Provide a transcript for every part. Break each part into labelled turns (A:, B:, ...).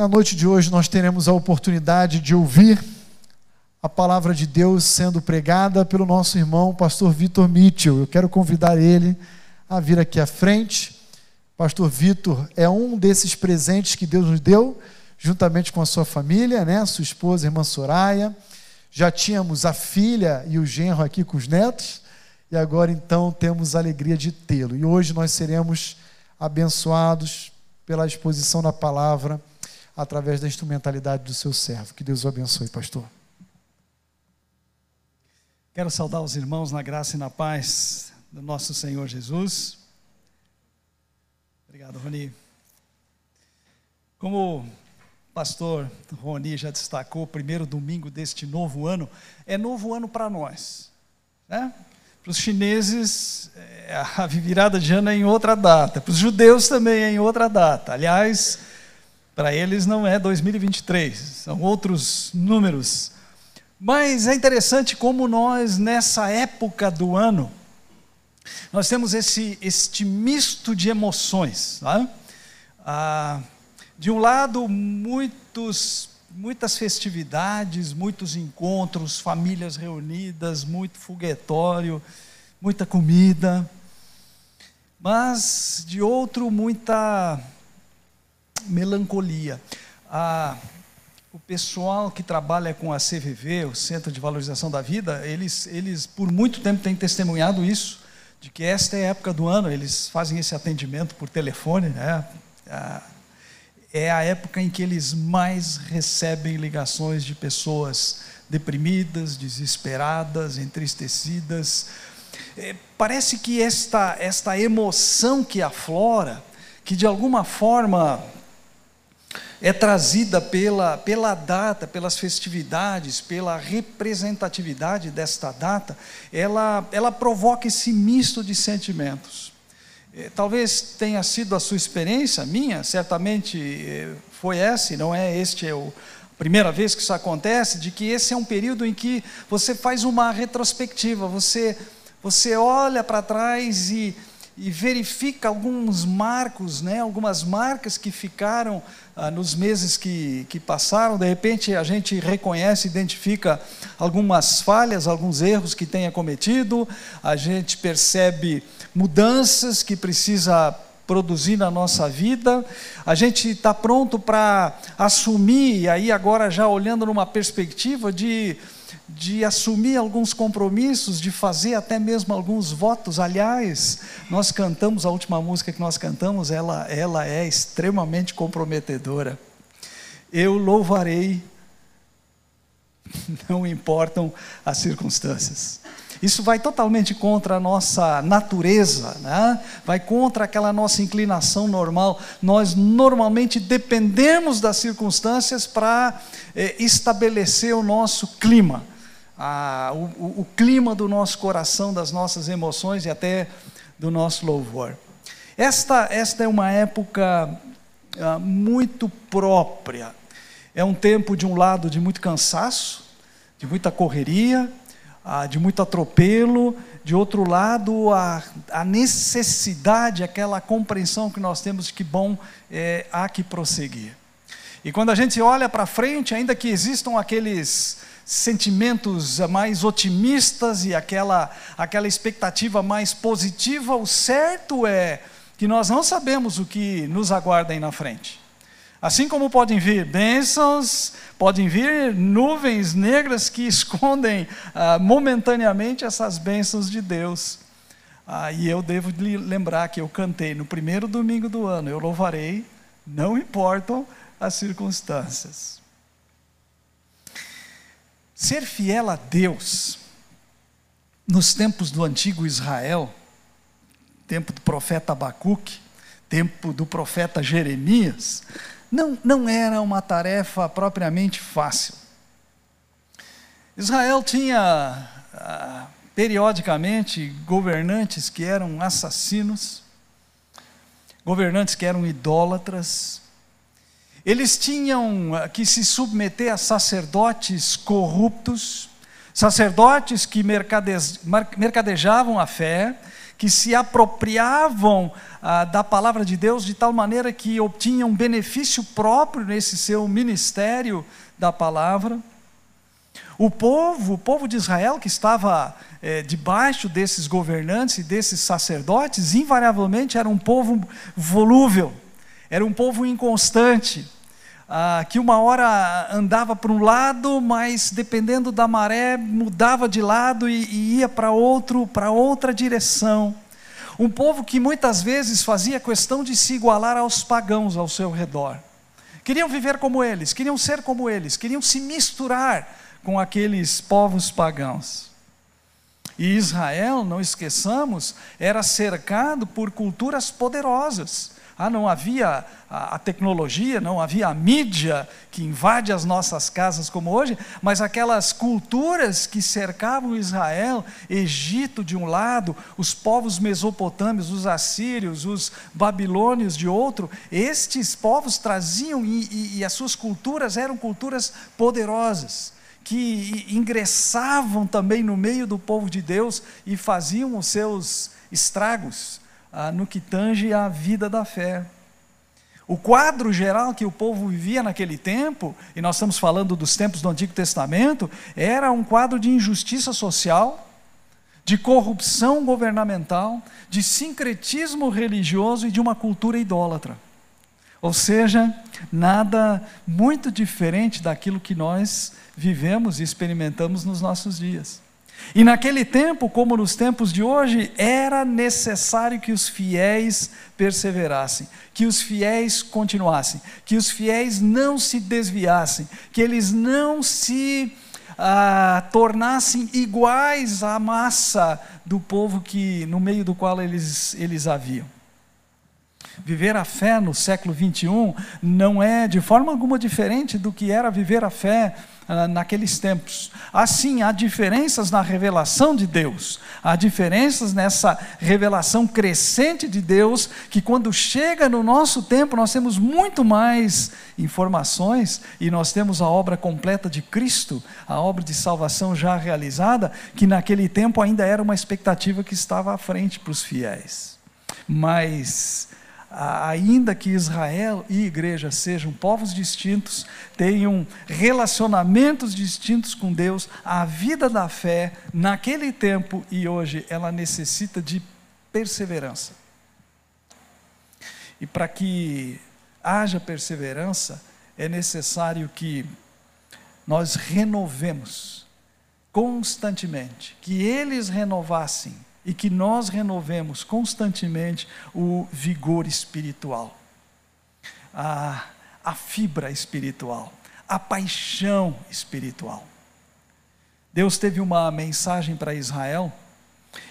A: Na noite de hoje nós teremos a oportunidade de ouvir a palavra de Deus sendo pregada pelo nosso irmão pastor Vitor Mitchell. Eu quero convidar ele a vir aqui à frente. Pastor Vitor é um desses presentes que Deus nos deu, juntamente com a sua família, né? Sua esposa, irmã Soraya. Já tínhamos a filha e o genro aqui com os netos, e agora então temos a alegria de tê-lo. E hoje nós seremos abençoados pela exposição da palavra através da instrumentalidade do seu servo. Que Deus o abençoe, pastor.
B: Quero saudar os irmãos na graça e na paz do nosso Senhor Jesus. Obrigado, Roni. Como o pastor Roni já destacou, o primeiro domingo deste novo ano é novo ano para nós. Né? Para os chineses, é, a virada de ano é em outra data. Para os judeus também é em outra data. Aliás, para eles não é 2023, são outros números. Mas é interessante como nós, nessa época do ano, nós temos esse, este misto de emoções. Tá? Ah, de um lado, muitos, muitas festividades, muitos encontros, famílias reunidas, muito foguetório, muita comida. Mas, de outro, muita melancolia. Ah, o pessoal que trabalha com a CVV, o Centro de Valorização da Vida, eles, eles por muito tempo têm testemunhado isso, de que esta é a época do ano, eles fazem esse atendimento por telefone, né? Ah, é a época em que eles mais recebem ligações de pessoas deprimidas, desesperadas, entristecidas. É, parece que esta, esta emoção que aflora, que de alguma forma é trazida pela, pela data, pelas festividades, pela representatividade desta data, ela, ela provoca esse misto de sentimentos. É, talvez tenha sido a sua experiência, minha, certamente é, foi essa, e não é este é o, primeira vez que isso acontece, de que esse é um período em que você faz uma retrospectiva, você, você olha para trás e e verifica alguns marcos, né, algumas marcas que ficaram ah, nos meses que, que passaram. De repente a gente reconhece, identifica algumas falhas, alguns erros que tenha cometido, a gente percebe mudanças que precisa produzir na nossa vida, a gente está pronto para assumir, e aí agora já olhando numa perspectiva de de assumir alguns compromissos, de fazer até mesmo alguns votos. Aliás, nós cantamos a última música que nós cantamos, ela, ela é extremamente comprometedora. Eu louvarei, não importam as circunstâncias. Isso vai totalmente contra a nossa natureza, né? vai contra aquela nossa inclinação normal. Nós normalmente dependemos das circunstâncias para eh, estabelecer o nosso clima a, o, o clima do nosso coração, das nossas emoções e até do nosso louvor. Esta, esta é uma época ah, muito própria. É um tempo, de um lado, de muito cansaço, de muita correria, de muito atropelo, de outro lado, a, a necessidade, aquela compreensão que nós temos de que, bom, é, há que prosseguir. E quando a gente olha para frente, ainda que existam aqueles sentimentos mais otimistas e aquela, aquela expectativa mais positiva, o certo é que nós não sabemos o que nos aguarda aí na frente. Assim como podem vir bênçãos, podem vir nuvens negras que escondem ah, momentaneamente essas bênçãos de Deus. Ah, e eu devo lhe lembrar que eu cantei no primeiro domingo do ano: Eu louvarei, não importam as circunstâncias. Ser fiel a Deus, nos tempos do antigo Israel, tempo do profeta Abacuque, tempo do profeta Jeremias, não, não era uma tarefa propriamente fácil. Israel tinha, ah, periodicamente, governantes que eram assassinos, governantes que eram idólatras, eles tinham ah, que se submeter a sacerdotes corruptos, sacerdotes que mercadejavam a fé, que se apropriavam ah, da palavra de Deus de tal maneira que obtinham benefício próprio nesse seu ministério da palavra. O povo, o povo de Israel que estava é, debaixo desses governantes e desses sacerdotes, invariavelmente era um povo volúvel, era um povo inconstante, ah, que uma hora andava para um lado, mas dependendo da maré mudava de lado e, e ia para outro, para outra direção. Um povo que muitas vezes fazia questão de se igualar aos pagãos ao seu redor. Queriam viver como eles, queriam ser como eles, queriam se misturar com aqueles povos pagãos. E Israel, não esqueçamos, era cercado por culturas poderosas. Ah, não havia a, a, tecnologia, não havia a mídia que invade as nossas casas como hoje, mas aquelas culturas que cercavam Israel, Egito de um lado, os povos mesopotâmios, os assírios, os babilônios de outro, estes povos traziam e, e, e as suas culturas eram culturas poderosas que ingressavam também no meio do povo de Deus e faziam os seus estragos ah, no que tange à vida da fé. O quadro geral que o povo vivia naquele tempo, e nós estamos falando dos tempos do Antigo Testamento, era um quadro de injustiça social, de corrupção governamental, de sincretismo religioso e de uma cultura idólatra. Ou seja, nada muito diferente daquilo que nós vivemos e experimentamos nos nossos dias. E naquele tempo, como nos tempos de hoje, era necessário que os fiéis perseverassem, que os fiéis continuassem, que os fiéis não se desviassem, que eles não se ah, tornassem iguais à massa do povo que no meio do qual eles, eles haviam. Viver a fé no século 21 não é de forma alguma diferente do que era viver a fé naqueles tempos. Assim, há diferenças na revelação de Deus, há diferenças nessa revelação crescente de Deus, que quando chega no nosso tempo, nós temos muito mais informações e nós temos a obra completa de Cristo, a obra de salvação já realizada, que naquele tempo ainda era uma expectativa que estava à frente para os fiéis. Mas ainda que Israel e igreja sejam povos distintos, tenham relacionamentos distintos com Deus, a vida da fé, naquele tempo e hoje, ela necessita de perseverança. E para que haja perseverança, é necessário que nós renovemos constantemente, que eles renovassem e que nós renovemos constantemente o vigor espiritual, a, a fibra espiritual, a paixão espiritual. Deus teve uma mensagem para Israel,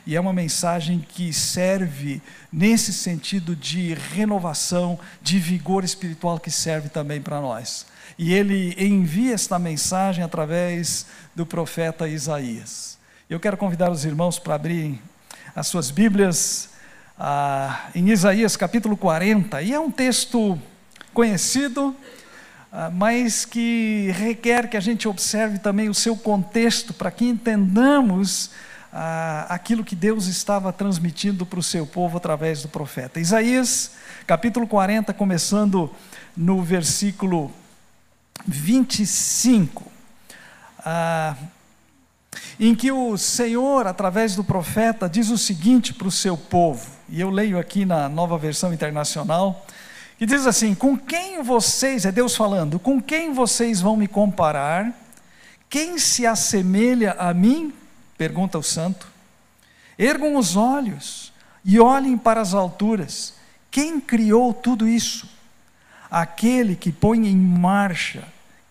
B: e é uma mensagem que serve nesse sentido de renovação, de vigor espiritual que serve também para nós. E ele envia esta mensagem através do profeta Isaías. Eu quero convidar os irmãos para abrirem as suas Bíblias ah, em Isaías capítulo 40, e é um texto conhecido, ah, mas que requer que a gente observe também o seu contexto para que entendamos ah, aquilo que Deus estava transmitindo para o seu povo através do profeta. Isaías capítulo 40, começando no versículo 25. Ah, em que o Senhor, através do profeta, diz o seguinte para o seu povo, e eu leio aqui na nova versão internacional, que diz assim: Com quem vocês, é Deus falando, com quem vocês vão me comparar? Quem se assemelha a mim? Pergunta o santo. Ergam os olhos e olhem para as alturas. Quem criou tudo isso? Aquele que põe em marcha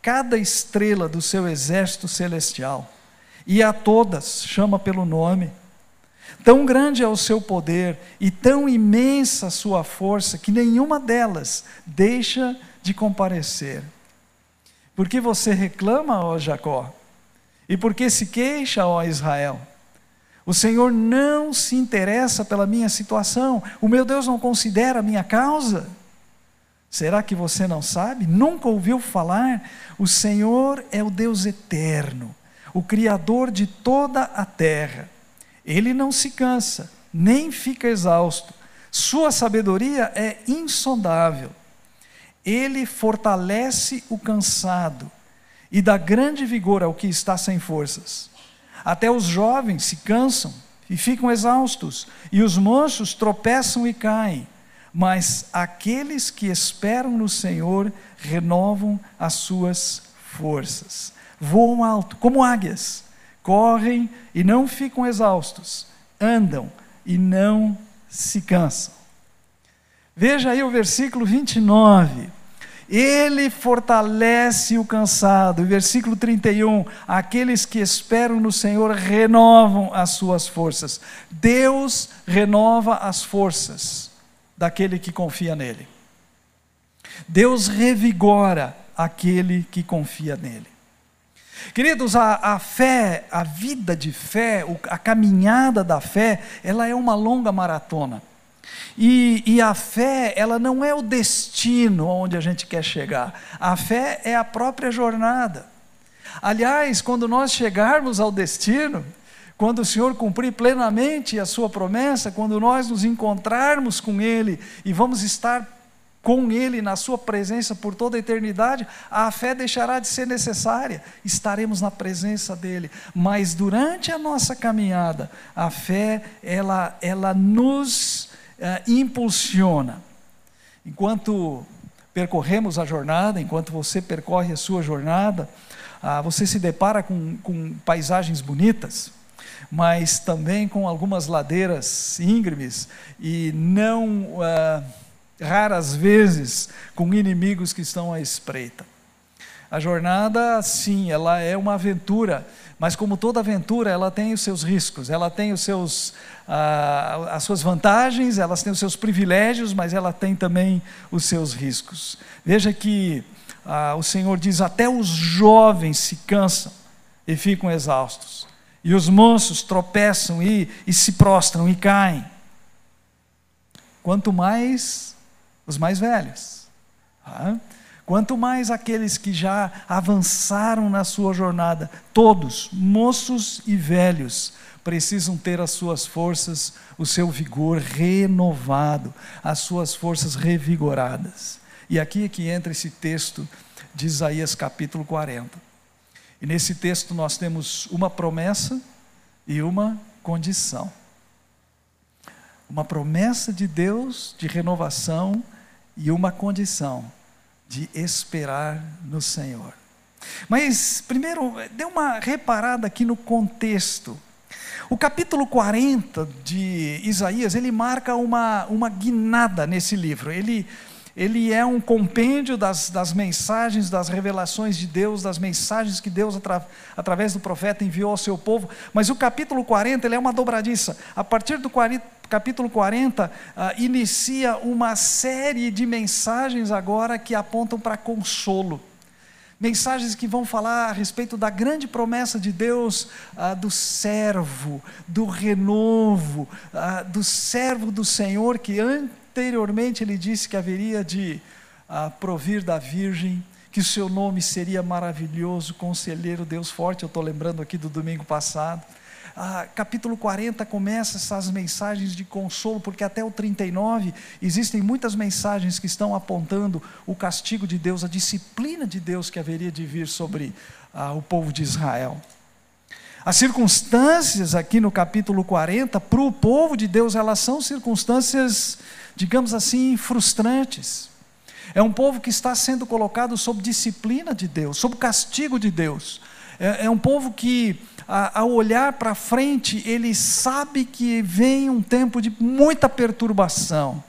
B: cada estrela do seu exército celestial e a todas chama pelo nome. Tão grande é o seu poder e tão imensa a sua força que nenhuma delas deixa de comparecer. Por que você reclama, ó Jacó? E por que se queixa, ó Israel? O Senhor não se interessa pela minha situação, o meu Deus não considera a minha causa. Será que você não sabe? Nunca ouviu falar? O Senhor é o Deus eterno o Criador de toda a terra. Ele não se cansa nem fica exausto. Sua sabedoria é insondável. Ele fortalece o cansado e dá grande vigor ao que está sem forças. Até os jovens se cansam e ficam exaustos, e os moços tropeçam e caem. Mas aqueles que esperam no Senhor renovam as suas forças. Voam alto, como águias, correm e não ficam exaustos, andam e não se cansam. Veja aí o versículo 29. Ele fortalece o cansado. Versículo 31. Aqueles que esperam no Senhor renovam as suas forças. Deus renova as forças daquele que confia nele. Deus revigora aquele que confia nele. Queridos, a, a, fé, a vida de fé, a caminhada da fé, ela é uma longa maratona. E, e, a fé, ela não é o destino onde a gente quer chegar. A fé é a própria jornada. Aliás, quando nós chegarmos ao destino, quando o Senhor cumprir plenamente a sua promessa, quando nós nos encontrarmos com Ele e vamos estar com Ele na Sua presença por toda a eternidade, a fé deixará de ser necessária, estaremos na presença dEle. Mas durante a nossa caminhada, a fé, ela, ela nos uh, impulsiona. Enquanto percorremos a jornada, enquanto você percorre a sua jornada, uh, você se depara com, com paisagens bonitas, mas também com algumas ladeiras íngremes e não uh, raras vezes com inimigos que estão à espreita. A jornada, sim, ela é uma aventura, mas como toda aventura, ela tem os seus riscos, ela tem os seus, ah, as suas vantagens, ela tem os seus privilégios, mas ela tem também os seus riscos. Veja que ah, o Senhor diz: até os jovens se cansam e ficam exaustos, e os moços tropeçam e, e se prostram e caem. Quanto mais os mais velhos. Ah, Quanto mais aqueles que já avançaram na sua jornada, todos, moços e velhos, precisam ter as suas forças, o seu vigor renovado, as suas forças revigoradas. E aqui é que entra esse texto de Isaías capítulo 40. E nesse texto nós temos uma promessa e uma condição. Uma promessa de Deus de renovação e uma condição de esperar no Senhor. Mas, primeiro, dê uma reparada aqui no contexto. O capítulo 40 de Isaías, ele marca uma, uma guinada nesse livro. Ele, ele é um compêndio das, das mensagens, das revelações de Deus, das mensagens que Deus, atra, através do profeta, enviou ao seu povo. Mas o capítulo 40 ele é uma dobradiça. A partir do 40, capítulo 40 uh, ah, inicia uma série de mensagens agora que apontam para consolo. Mensagens que vão falar a respeito da grande promessa de Deus uh, do servo, do renovo, uh, do servo do Senhor, que anteriormente ele disse que haveria de provir da Virgem, que o seu nome seria maravilhoso, conselheiro, Deus forte. Eu estou lembrando aqui do domingo passado ah, capítulo 40 começa essas mensagens de consolo, porque até o 39 existem muitas mensagens que estão apontando o castigo de Deus, a disciplina de Deus que haveria de vir sobre ah, o povo de Israel. As circunstâncias aqui no capítulo 40, para o povo de Deus, elas são circunstâncias, digamos assim, frustrantes. É um povo que está sendo colocado sob disciplina de Deus, sob castigo de Deus. É, é um povo que ao olhar para frente, ele sabe que vem um tempo de muita perturbação.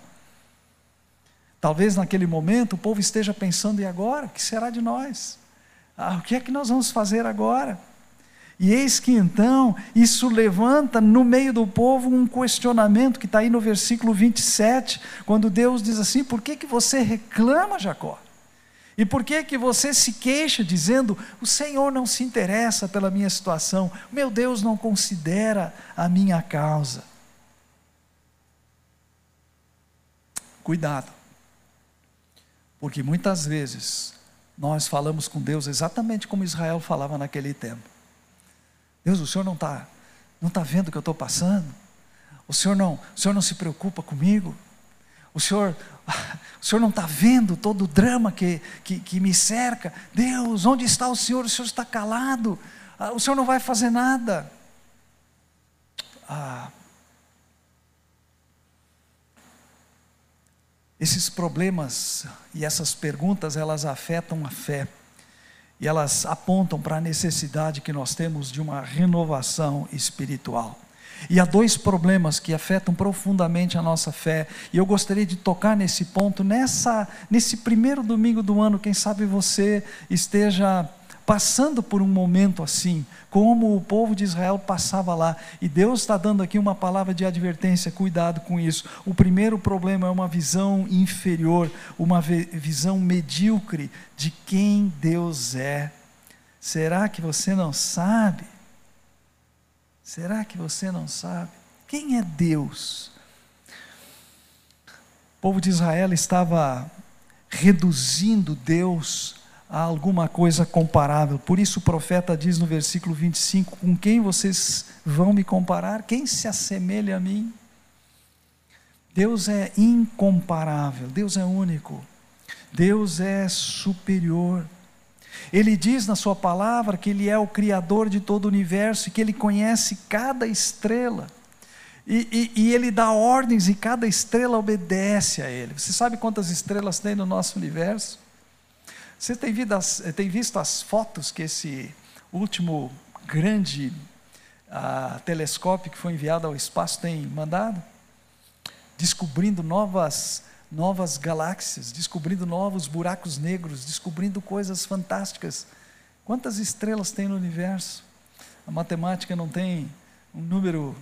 B: Talvez naquele momento o povo esteja pensando: e agora? O que será de nós? Ah, o que é que nós vamos fazer agora? E eis que então isso levanta no meio do povo um questionamento que está aí no versículo 27, quando Deus diz assim: Por que, que você reclama, Jacó? E por que que você se queixa dizendo: "O Senhor não se interessa pela minha situação, meu Deus não considera a minha causa"? Cuidado. Porque muitas vezes nós falamos com Deus exatamente como Israel falava naquele tempo. Deus, o Senhor não está não tá vendo o que eu estou passando? O senhor não, o senhor não se preocupa comigo? O senhor, o senhor não está vendo todo o drama que, que, que, me cerca? Deus, onde está o senhor? O senhor está calado. Ah, o senhor não vai fazer nada. Ah, esses problemas e essas perguntas, elas afetam a fé. E elas apontam para a necessidade que nós temos de uma renovação espiritual. E há dois problemas que afetam profundamente a nossa fé, e eu gostaria de tocar nesse ponto, nessa, nesse primeiro domingo do ano, quem sabe você esteja passando por um momento assim, como o povo de Israel passava lá. E Deus está dando aqui uma palavra de advertência, cuidado com isso. O primeiro problema é uma visão inferior, uma visão medíocre de quem Deus é. Será que você não sabe? Será que você não sabe? Quem é Deus? O povo de Israel estava reduzindo Deus a alguma coisa comparável. Por isso o profeta diz no versículo 25: Com quem vocês vão me comparar? Quem se assemelha a mim? Deus é incomparável, Deus é único, Deus é superior. Ele diz na Sua palavra que Ele é o Criador de todo o universo e que Ele conhece cada estrela. E, e, e, Ele dá ordens e cada estrela obedece a Ele. Você sabe quantas estrelas tem no nosso universo? Você tem, tem visto as fotos que esse último grande uh, telescópio que foi enviado ao espaço tem mandado? Descobrindo novas novas galáxias, descobrindo novos buracos negros, descobrindo coisas fantásticas. Quantas estrelas tem no universo? A matemática não tem um número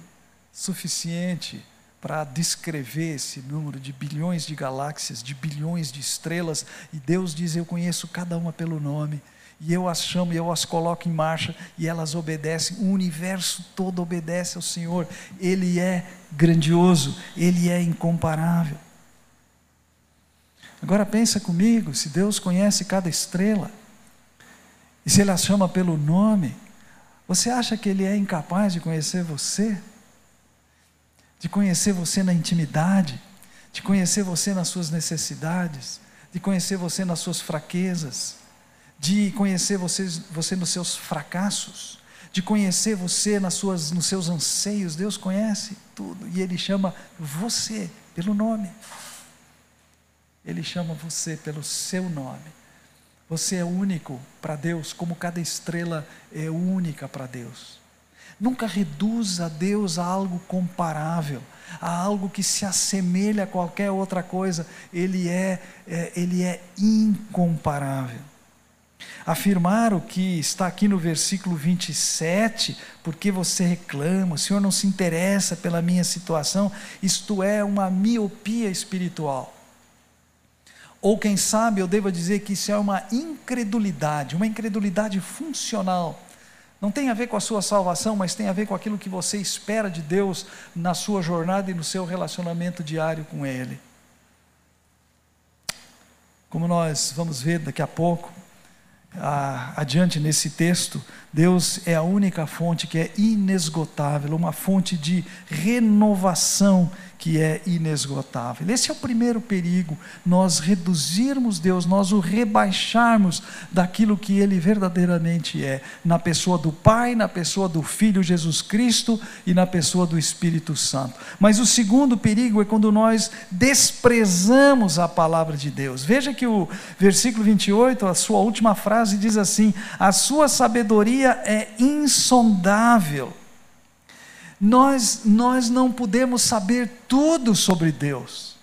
B: suficiente para descrever esse número de bilhões de galáxias, de bilhões de estrelas, e Deus diz: Eu conheço cada uma pelo nome, e eu as chamo e eu as coloco em marcha, e elas obedecem, o universo todo obedece ao Senhor, Ele é grandioso, Ele é incomparável. Agora pensa comigo, se Deus conhece cada estrela, e se Ele as chama pelo nome, você acha que Ele é incapaz de conhecer você? De conhecer você na intimidade, de conhecer você nas suas necessidades, de conhecer você nas suas fraquezas, de conhecer você, você nos seus fracassos, de conhecer você nas suas, nos seus anseios. Deus conhece tudo e Ele chama você pelo nome. Ele chama você pelo seu nome. Você é único para Deus, como cada estrela é única para Deus. Nunca reduza Deus a algo comparável, a algo que se assemelha a qualquer outra coisa. Ele é, é ele é incomparável. Afirmar o que está aqui no versículo 27, porque você reclama, o Senhor não se interessa pela minha situação, isto é uma miopia espiritual. Ou quem sabe eu devo dizer que isso é uma incredulidade, uma incredulidade funcional. Não tem a ver com a sua salvação, mas tem a ver com aquilo que você espera de Deus na sua jornada e no seu relacionamento diário com Ele. Como nós vamos ver daqui a pouco, adiante nesse texto, Deus é a única fonte que é inesgotável, uma fonte de renovação que é inesgotável. Esse é o primeiro perigo, nós reduzirmos Deus, nós o rebaixarmos daquilo que Ele verdadeiramente é, na pessoa do Pai, na pessoa do Filho Jesus Cristo e na pessoa do Espírito Santo. Mas o segundo perigo é quando nós desprezamos a palavra de Deus. Veja que o versículo 28, a sua última frase diz assim: A sua sabedoria é insondável nós, nós não podemos saber tudo sobre Deus,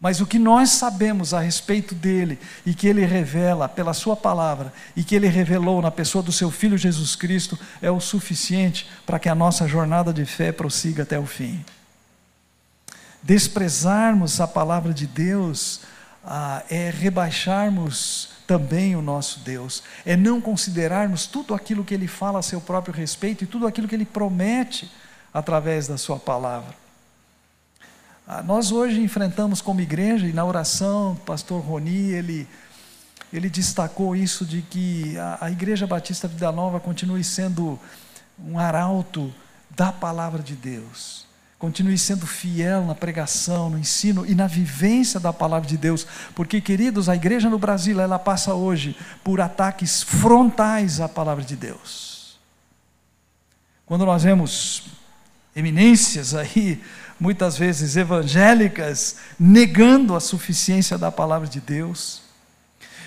B: mas o que nós sabemos a respeito dele e que ele revela pela Sua palavra e que ele revelou na pessoa do Seu Filho Jesus Cristo é o suficiente para que a nossa jornada de fé prossiga até o fim. Desprezarmos a palavra de Deus ah, é rebaixarmos também o nosso Deus, é não considerarmos tudo aquilo que Ele fala a seu próprio respeito e tudo aquilo que Ele promete através da Sua palavra. Ah, nós hoje enfrentamos como igreja, e na oração, o pastor Roni, ele, ele destacou isso de que a, a Igreja Batista Vida Nova continue sendo um arauto da palavra de Deus Continue sendo fiel na pregação, no ensino e na vivência da palavra de Deus, porque, queridos, a igreja no Brasil, ela passa hoje por ataques frontais à palavra de Deus. Quando nós vemos eminências aí, muitas vezes evangélicas, negando a suficiência da palavra de Deus,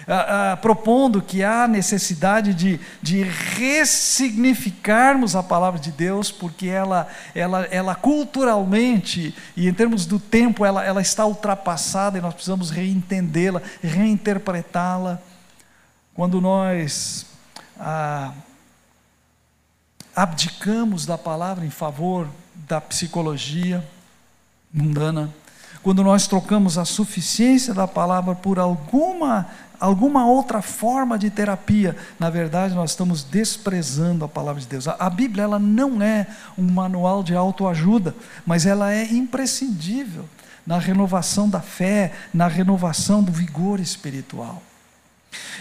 B: ah, ah, propondo que há necessidade de, de ressignificarmos a palavra de Deus, porque ela, ela, ela culturalmente e em termos do tempo, ela, ela está ultrapassada e nós precisamos reentendê-la, reinterpretá-la. Quando nós ah, abdicamos da palavra em favor da psicologia mundana, quando nós trocamos a suficiência da palavra por alguma alguma outra forma de terapia, na verdade nós estamos desprezando a palavra de Deus. A, Bíblia ela não é um manual de autoajuda, mas ela é imprescindível na renovação da fé, na renovação do vigor espiritual.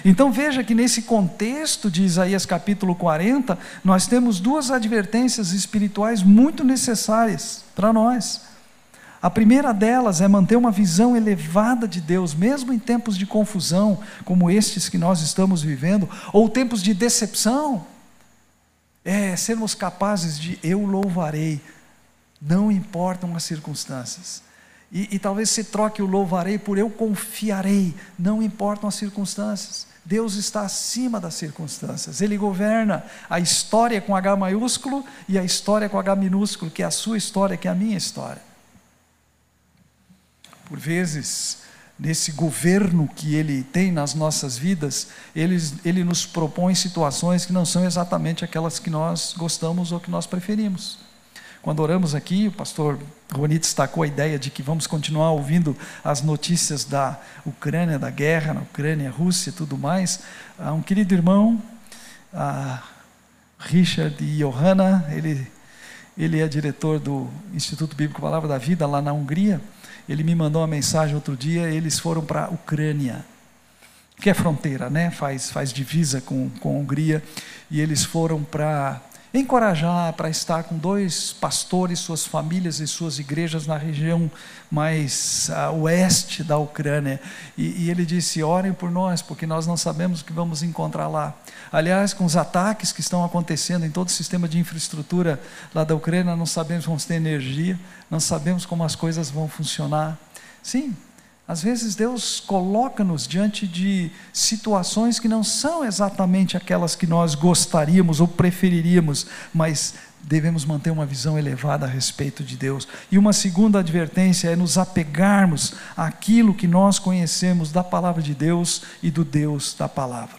B: Então veja que nesse contexto de Isaías capítulo 40, nós temos duas advertências espirituais muito necessárias para nós. A primeira delas é manter uma visão elevada de Deus, mesmo em tempos de confusão, como estes que nós estamos vivendo, ou tempos de decepção. É sermos capazes de eu louvarei, não importam as circunstâncias. E, e talvez se troque o louvarei por eu confiarei, não importam as circunstâncias. Deus está acima das circunstâncias, Ele governa a história com H maiúsculo e a história com H minúsculo, que é a sua história, que é a minha história. Por vezes, nesse governo que Ele tem nas nossas vidas, Ele, ele nos propõe situações que não são exatamente aquelas que nós gostamos ou que nós preferimos. Quando oramos aqui, o pastor Roni destacou a ideia de que vamos continuar ouvindo as notícias da Ucrânia, da guerra na Ucrânia, Rússia e tudo mais. Ah, um querido irmão, ah, Richard e Johanna, ele, ele é diretor do Instituto Bíblico Palavra da Vida lá na Hungria. Ele me mandou uma mensagem outro dia, eles foram para a Ucrânia, que é fronteira, né? faz, faz divisa com, com a Hungria, e eles foram para encorajar, para estar com dois pastores, suas famílias e suas igrejas na região mais uh, oeste da Ucrânia. E, e, ele disse: orem por nós, porque nós não sabemos o que vamos encontrar lá. Aliás, com os ataques que estão acontecendo em todo o sistema de infraestrutura lá da Ucrânia, não sabemos se vamos ter energia, não sabemos como as coisas vão funcionar. Sim, às vezes Deus coloca-nos diante de situações que não são exatamente aquelas que nós gostaríamos ou preferiríamos, mas devemos manter uma visão elevada a respeito de Deus. E uma segunda advertência é nos apegarmos àquilo que nós conhecemos da palavra de Deus e do Deus da palavra.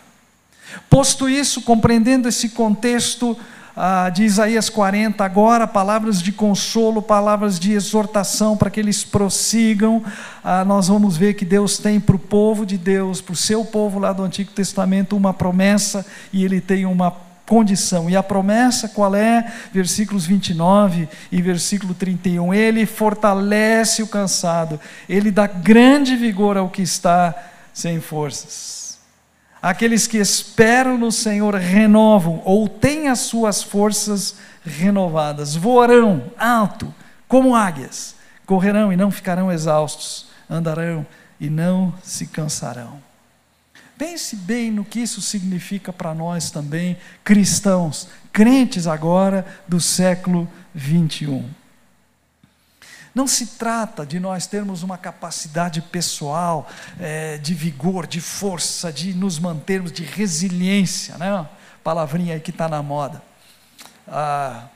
B: Posto isso, compreendendo esse contexto ah, de Isaías 40, agora palavras de consolo, palavras de exortação para que eles prossigam, ah, nós vamos ver que Deus tem para o povo de Deus, para o seu povo lá do Antigo Testamento, uma promessa e ele tem uma condição. E a promessa qual é? Versículos 29 e versículo 31. Ele fortalece o cansado, ele dá grande vigor ao que está sem forças. Aqueles que esperam no Senhor renovam ou têm as suas forças renovadas, voarão alto como águias, correrão e não ficarão exaustos, andarão e não se cansarão. Pense bem no que isso significa para nós também, cristãos, crentes agora do século 21. Não se trata de nós termos uma capacidade pessoal é, de vigor, de força, de nos mantermos, de resiliência, né? Palavrinha aí que está na moda. Ah,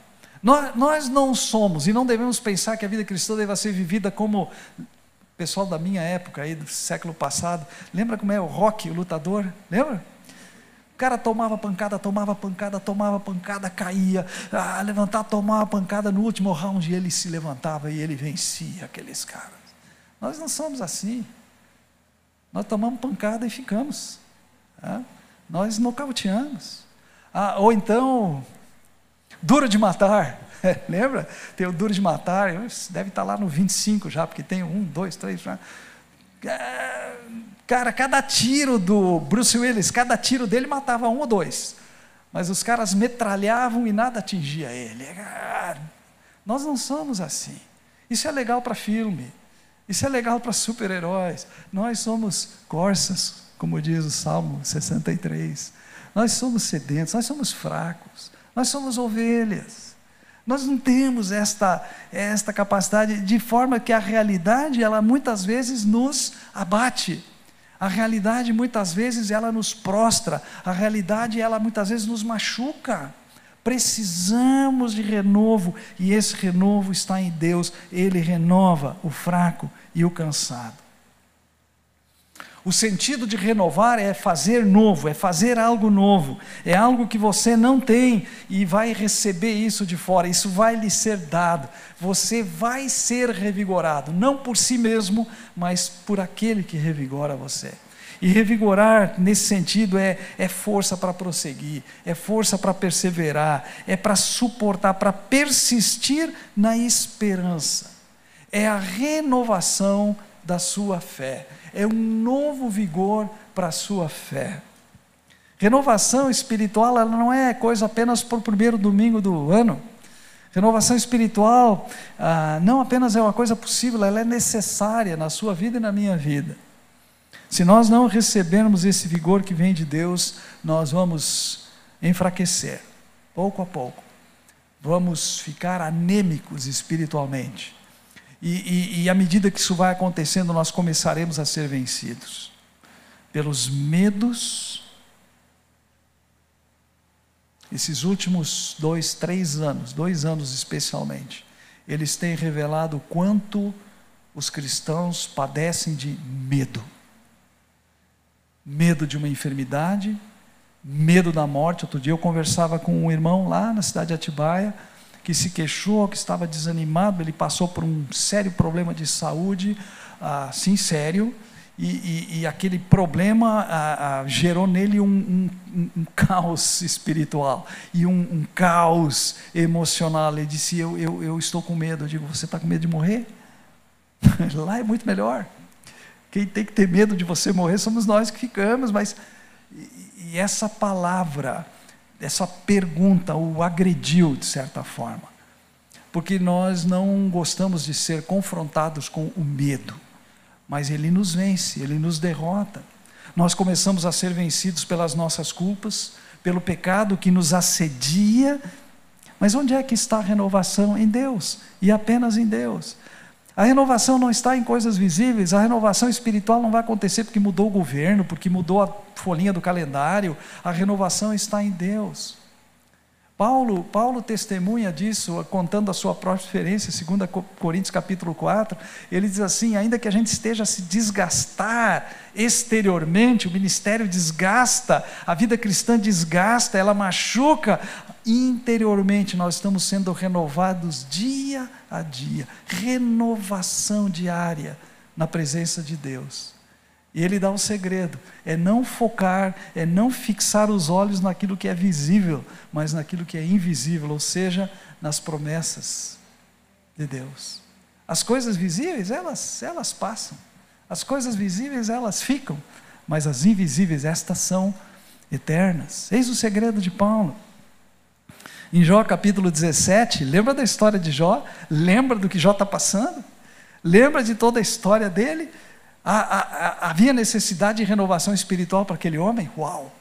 B: nós, nós não somos e não devemos pensar que a vida cristã deva ser vivida como o pessoal da minha época aí do século passado. Lembra como é o rock, o lutador? Lembra? O cara tomava pancada, tomava pancada, tomava pancada, caía, ah, levantar, tomava pancada, no último round ele se levantava e ele vencia aqueles caras. Nós não somos assim. Nós tomamos pancada e ficamos. Ah, nós nocauteamos. Ah, ou então, duro de matar. Lembra? Tem o duro de matar, deve estar lá no 25 já, porque tem um, dois, três. Já. Cara, cada tiro do Bruce Willis, cada tiro dele matava um ou dois. Mas os caras metralhavam e nada atingia ele. Nós não somos assim. Isso é legal para filme, isso é legal para super-heróis. Nós somos corças, como diz o Salmo 63. Nós somos sedentos, nós somos fracos, nós somos ovelhas. Nós não temos esta, esta capacidade, de forma que a realidade, ela muitas vezes nos abate. A realidade muitas vezes ela nos prostra, a realidade ela muitas vezes nos machuca. Precisamos de renovo e esse renovo está em Deus, ele renova o fraco e o cansado. O sentido de renovar é fazer novo, é fazer algo novo, é algo que você não tem e vai receber isso de fora, isso vai lhe ser dado. Você vai ser revigorado, não por si mesmo, mas por aquele que revigora você. E revigorar, nesse sentido, é, é força para prosseguir, é força para perseverar, é para suportar, para persistir na esperança. É a renovação da sua fé é um novo vigor para a sua fé. Renovação espiritual ela não é coisa apenas para o primeiro domingo do ano. Renovação espiritual ah, não apenas é uma coisa possível, ela é necessária na sua vida e na minha vida. Se nós não recebermos esse vigor que vem de Deus, nós vamos enfraquecer, pouco a pouco. Vamos ficar anêmicos espiritualmente. E, e, e à medida que isso vai acontecendo, nós começaremos a ser vencidos pelos medos. Esses últimos dois, três anos, dois anos especialmente, eles têm revelado quanto os cristãos padecem de medo. Medo de uma enfermidade, medo da morte. Outro dia eu conversava com um irmão lá na cidade de Atibaia que se queixou, que estava desanimado, ele passou por um sério problema de saúde, assim sério, e, e, e aquele problema ah, ah, gerou nele um, um, um, caos espiritual e um, um, caos emocional. Ele disse: eu, eu, eu estou com medo. Eu digo: Você está com medo de morrer? Lá é muito melhor. Quem tem que ter medo de você morrer somos nós que ficamos, mas. E, e essa palavra essa pergunta o agrediu de certa forma. Porque nós não gostamos de ser confrontados com o medo, mas ele nos vence, ele nos derrota. Nós começamos a ser vencidos pelas nossas culpas, pelo pecado que nos assedia. Mas onde é que está a renovação? Em Deus, e apenas em Deus. A renovação não está em coisas visíveis, a renovação espiritual não vai acontecer porque mudou o governo, porque mudou a folhinha do calendário, a renovação está em Deus. Paulo, Paulo testemunha disso, contando a sua própria experiência, 2 Coríntios capítulo 4, ele diz assim, ainda que a gente esteja a se desgastar exteriormente, o ministério desgasta, a vida cristã desgasta, ela machuca, interiormente nós estamos sendo renovados dia a dia, renovação diária na presença de Deus. E ele dá um segredo: é não focar, é não fixar os olhos naquilo que é visível, mas naquilo que é invisível, ou seja, nas promessas de Deus. As coisas visíveis, elas, elas passam. As coisas visíveis, elas ficam. Mas as invisíveis, estas são eternas. Eis o segredo de Paulo. Em Jó capítulo 17, lembra da história de Jó? Lembra do que Jó está passando? Lembra de toda a história dele? havia necessidade de renovação espiritual para aquele homem? Uau!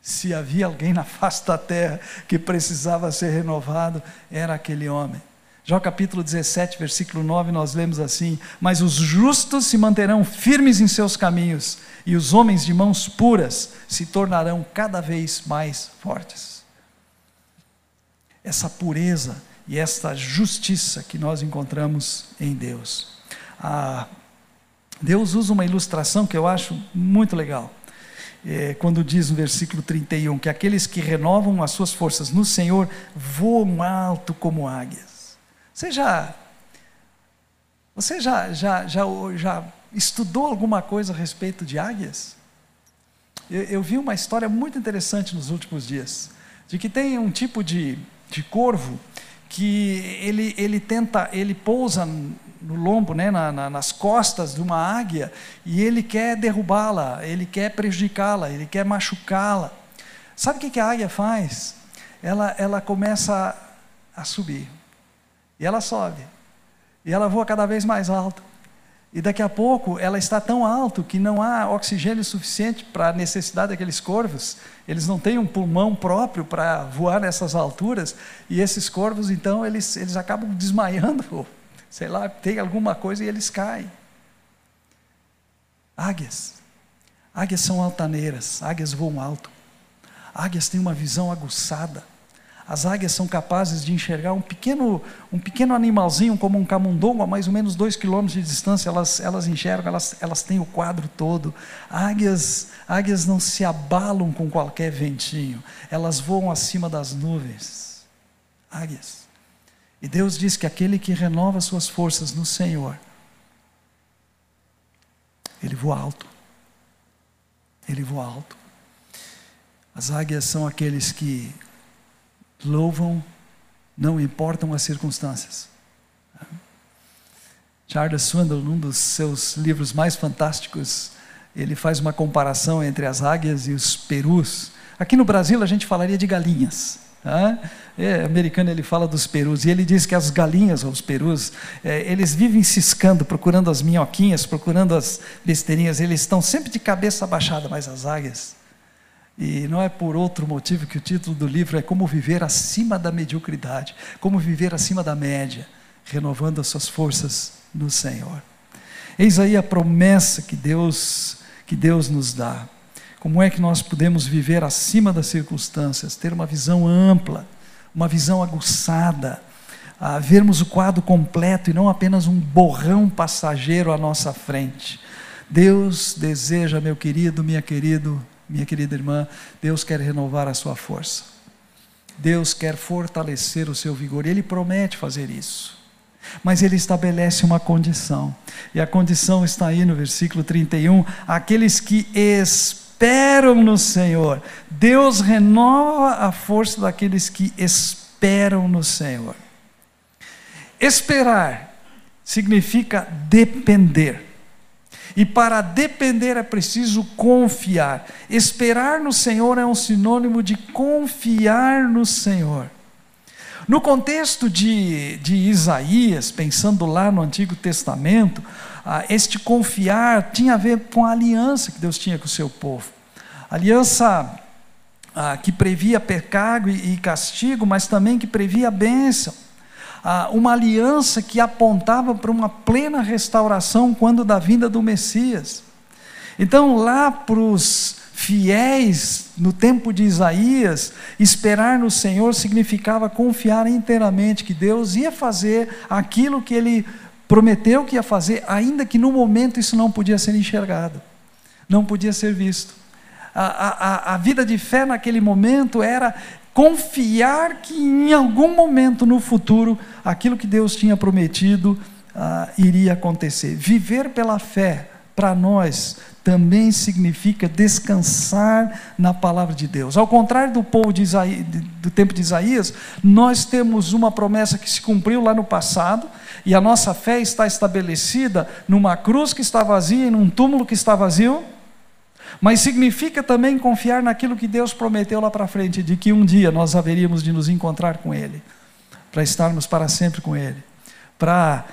B: Se havia alguém na face da terra que precisava ser renovado, era aquele homem. Jó capítulo 17, versículo 9, nós lemos assim: Mas os justos se manterão firmes em seus caminhos, e os homens de mãos puras se tornarão cada vez mais fortes. Essa pureza e esta justiça que nós encontramos em Deus. Ah, Deus usa uma ilustração que eu acho muito legal. É, quando diz no versículo 31 que aqueles que renovam as suas forças no Senhor voam alto como águias. Você já, você já, já, já, já estudou alguma coisa a respeito de águias? Eu, eu vi uma história muito interessante nos últimos dias, de que tem um tipo de, de corvo que ele, ele tenta, ele pousa no lombo, né, na, na, nas costas de uma águia, e ele quer derrubá-la, ele quer prejudicá-la, ele quer machucá-la. Sabe o que, que a águia faz? Ela, ela começa a subir. E ela sobe. E ela voa cada vez mais alto. E daqui a pouco ela está tão alto que não há oxigênio suficiente para a necessidade daqueles corvos. Eles não têm um pulmão próprio para voar nessas alturas. E esses corvos, então, eles, eles acabam desmaiando. Sei lá, tem alguma coisa e eles caem. Águias. Águias são altaneiras, águias voam alto. Águias têm uma visão aguçada. As águias são capazes de enxergar um pequeno, um pequeno animalzinho, como um camundongo, a mais ou menos dois quilômetros de distância, elas, elas enxergam, elas, elas têm o quadro todo. Águias, águias não se abalam com qualquer ventinho, elas voam acima das nuvens. Águias. E Deus diz que aquele que renova suas forças no Senhor, ele voa alto. Ele voa alto. As águias são aqueles que louvam, não importam as circunstâncias. Charles Swindoll, num dos seus livros mais fantásticos, ele faz uma comparação entre as águias e os perus. Aqui no Brasil a gente falaria de galinhas. Tá? É, americano ele fala dos perus e ele diz que as galinhas ou os perus é, eles vivem ciscando, procurando as minhoquinhas, procurando as besteirinhas. Eles estão sempre de cabeça abaixada, mas as águias e não é por outro motivo que o título do livro é Como Viver Acima da Mediocridade, como viver acima da média, renovando as suas forças no Senhor. Eis aí a promessa que Deus, que Deus nos dá. Como é que nós podemos viver acima das circunstâncias, ter uma visão ampla, uma visão aguçada, a vermos o quadro completo e não apenas um borrão passageiro à nossa frente. Deus deseja, meu querido, minha querido, minha querida irmã, Deus quer renovar a sua força. Deus quer fortalecer o seu vigor. Ele promete fazer isso. Mas ele estabelece uma condição. E a condição está aí no versículo 31. Aqueles que esperam no Senhor. Deus renova a força daqueles que esperam no Senhor. Esperar significa depender. E para depender é preciso confiar. Esperar no Senhor é um sinônimo de confiar no Senhor. No contexto de, de Isaías, pensando lá no Antigo Testamento, ah, este confiar tinha a ver com a aliança que Deus tinha com o seu povo. Aliança ah, que previa pecado e, e castigo, mas também que previa bênção uma aliança que apontava para uma plena restauração quando da vinda do Messias. Então, lá para os fiéis no tempo de Isaías, esperar no Senhor significava confiar inteiramente que Deus ia fazer aquilo que ele prometeu que ia fazer, ainda que no momento isso não podia ser enxergado, não podia ser visto. A, a, a vida de fé naquele momento era confiar que em algum momento no futuro aquilo que Deus tinha prometido ah, iria acontecer. Viver pela fé, para nós, também significa descansar na palavra de Deus. Ao contrário do povo Isaías, do tempo de Isaías, nós temos uma promessa que se cumpriu lá no passado, e a nossa fé está estabelecida numa cruz que está vazia e num túmulo que está vazio mas significa também confiar naquilo que Deus prometeu lá para frente, de que um dia nós haveríamos de nos encontrar com Ele, para estarmos para sempre com Ele, para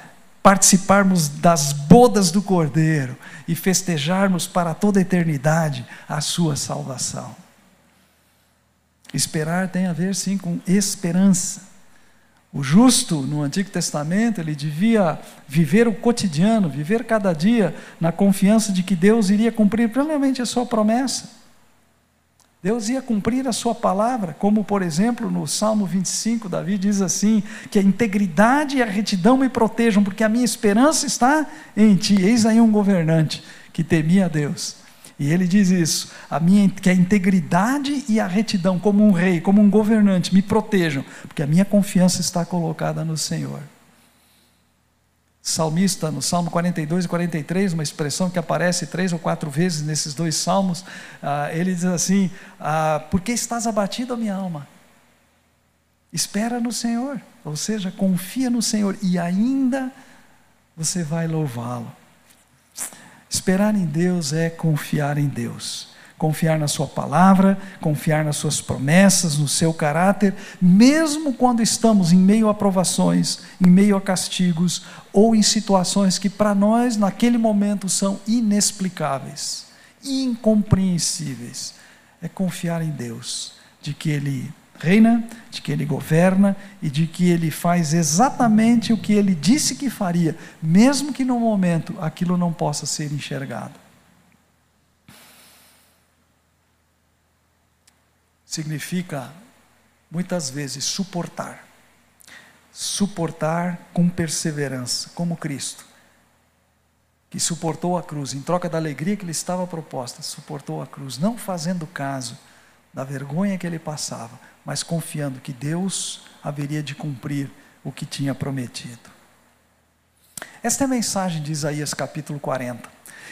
B: participarmos das bodas do Cordeiro e festejarmos para toda a eternidade a Sua salvação. Esperar tem a ver sim com esperança. O justo no Antigo Testamento, ele devia viver o cotidiano, viver cada dia na confiança de que Deus iria cumprir plenamente a sua promessa. Deus ia cumprir a sua palavra, como por exemplo no Salmo 25, Davi diz assim: que a integridade e a retidão me protejam, porque a minha esperança está em ti. Eis aí um governante que temia a Deus e ele diz isso: a minha, que a integridade e a retidão, como um rei, como um governante, me protejam, porque a minha confiança está colocada no Senhor. Salmista, no Salmo 42 e 43, uma expressão que aparece três ou quatro vezes nesses dois salmos, ah, ele diz assim: ah, Por que estás abatido, minha alma? Espera no Senhor, ou seja, confia no Senhor e ainda você vai louvá-lo. Esperar em Deus é confiar em Deus. confiar na Sua palavra, confiar nas Suas promessas, no seu caráter, mesmo quando estamos em meio a provações, em meio a castigos ou em situações que para nós, naquele momento, são inexplicáveis, incompreensíveis. É confiar em Deus, de que Ele reina, de que Ele governa e de que Ele faz exatamente o que Ele disse que faria, mesmo que no momento aquilo não possa ser enxergado. significa muitas vezes suportar. Suportar com perseverança, como Cristo, que suportou a cruz, em troca da alegria que lhe estava proposta, suportou a cruz, não fazendo caso da vergonha que ele passava, mas confiando que Deus haveria de cumprir o que tinha prometido. Esta é a mensagem de Isaías capítulo 40.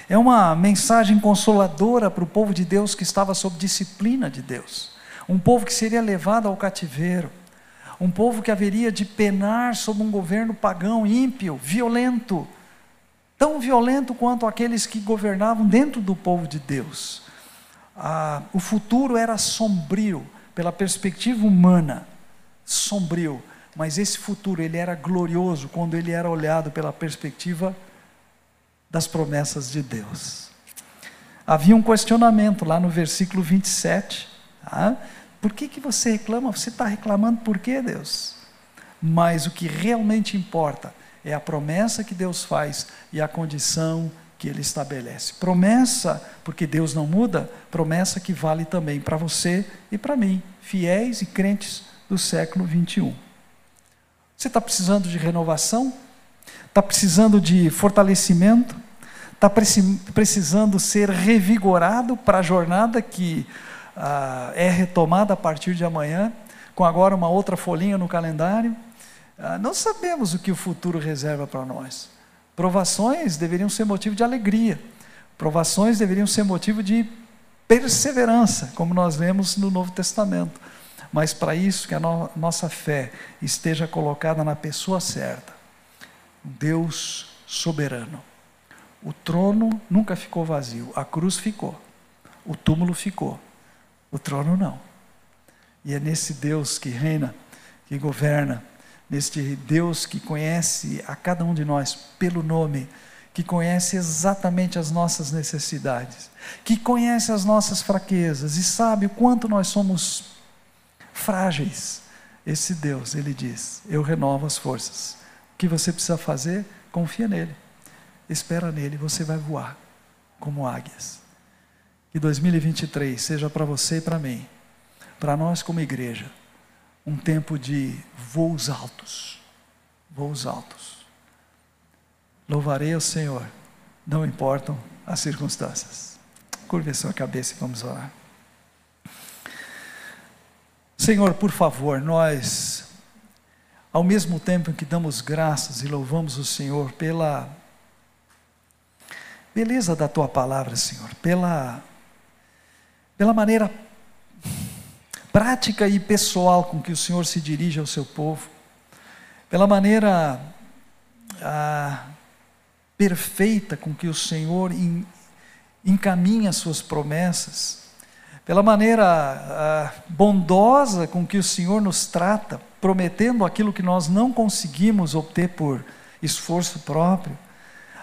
B: É uma mensagem consoladora para o povo de Deus que estava sob disciplina de Deus um povo que seria levado ao cativeiro, um povo que haveria de penar sob um governo pagão, ímpio, violento, tão violento quanto aqueles que governavam dentro do povo de Deus. Ah, o futuro era sombrio, pela perspectiva humana, sombrio, mas esse futuro ele era glorioso quando ele era olhado pela perspectiva das promessas de Deus. Havia um questionamento lá no versículo 27. Tá? Por que, que você reclama? Você está reclamando por quê, Deus? Mas o que realmente importa é a promessa que Deus faz e a condição que Ele estabelece. Promessa, porque Deus não muda, promessa que vale também para você e para mim, fiéis e crentes do século 21. Você está precisando de renovação? Está precisando de fortalecimento? Está precisando ser revigorado para a jornada que ah, é retomada a partir de amanhã, com agora uma outra folhinha no calendário. Ah, não sabemos o que o futuro reserva para nós. Provações deveriam ser motivo de alegria, provações deveriam ser motivo de perseverança, como nós lemos no Novo Testamento. Mas para isso que a no nossa fé esteja colocada na pessoa certa, Deus soberano. O trono nunca ficou vazio, a cruz ficou, o túmulo ficou. O trono não. E é nesse Deus que reina, que governa, neste Deus que conhece a cada um de nós pelo nome, que conhece exatamente as nossas necessidades, que conhece as nossas fraquezas e sabe o quanto nós somos frágeis. Esse Deus, ele diz: Eu renovo as forças. O que você precisa fazer? Confia nele. Espera nele, você vai voar como águias. Que 2023 seja para você e para mim, para nós como igreja, um tempo de voos altos. Voos altos. Louvarei ao Senhor, não importam as circunstâncias. Curve a sua cabeça e vamos orar. Senhor, por favor, nós, ao mesmo tempo em que damos graças e louvamos o Senhor pela beleza da tua palavra, Senhor, pela pela maneira prática e pessoal com que o Senhor se dirige ao seu povo, pela maneira ah, perfeita com que o Senhor in, encaminha as suas promessas, pela maneira ah, bondosa com que o Senhor nos trata, prometendo aquilo que nós não conseguimos obter por esforço próprio.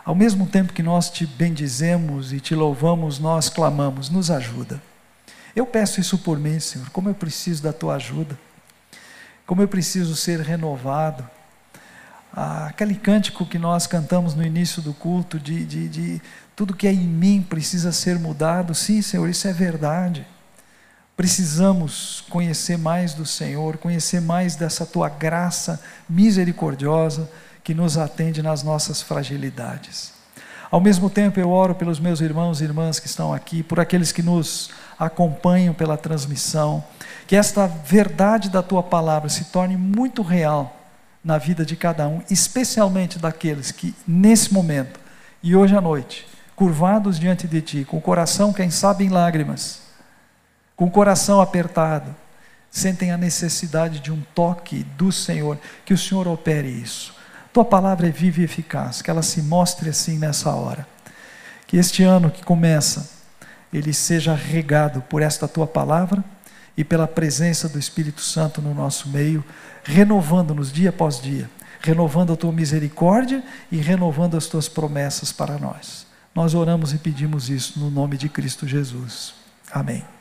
B: Ao mesmo tempo que nós te bendizemos e te louvamos, nós clamamos, nos ajuda. Eu peço isso por mim, Senhor, como eu preciso da tua ajuda, como eu preciso ser renovado. Ah, aquele cântico que nós cantamos no início do culto, de, de, de tudo que é em mim precisa ser mudado, sim, Senhor, isso é verdade. Precisamos conhecer mais do Senhor, conhecer mais dessa tua graça misericordiosa que nos atende nas nossas fragilidades. Ao mesmo tempo, eu oro pelos meus irmãos e irmãs que estão aqui, por aqueles que nos acompanham pela transmissão, que esta verdade da tua palavra se torne muito real na vida de cada um, especialmente daqueles que, nesse momento e hoje à noite, curvados diante de ti, com o coração, quem sabe, em lágrimas, com o coração apertado, sentem a necessidade de um toque do Senhor, que o Senhor opere isso. Tua palavra é viva e eficaz, que ela se mostre assim nessa hora. Que este ano que começa, ele seja regado por esta tua palavra e pela presença do Espírito Santo no nosso meio, renovando-nos dia após dia, renovando a tua misericórdia e renovando as tuas promessas para nós. Nós oramos e pedimos isso no nome de Cristo Jesus. Amém.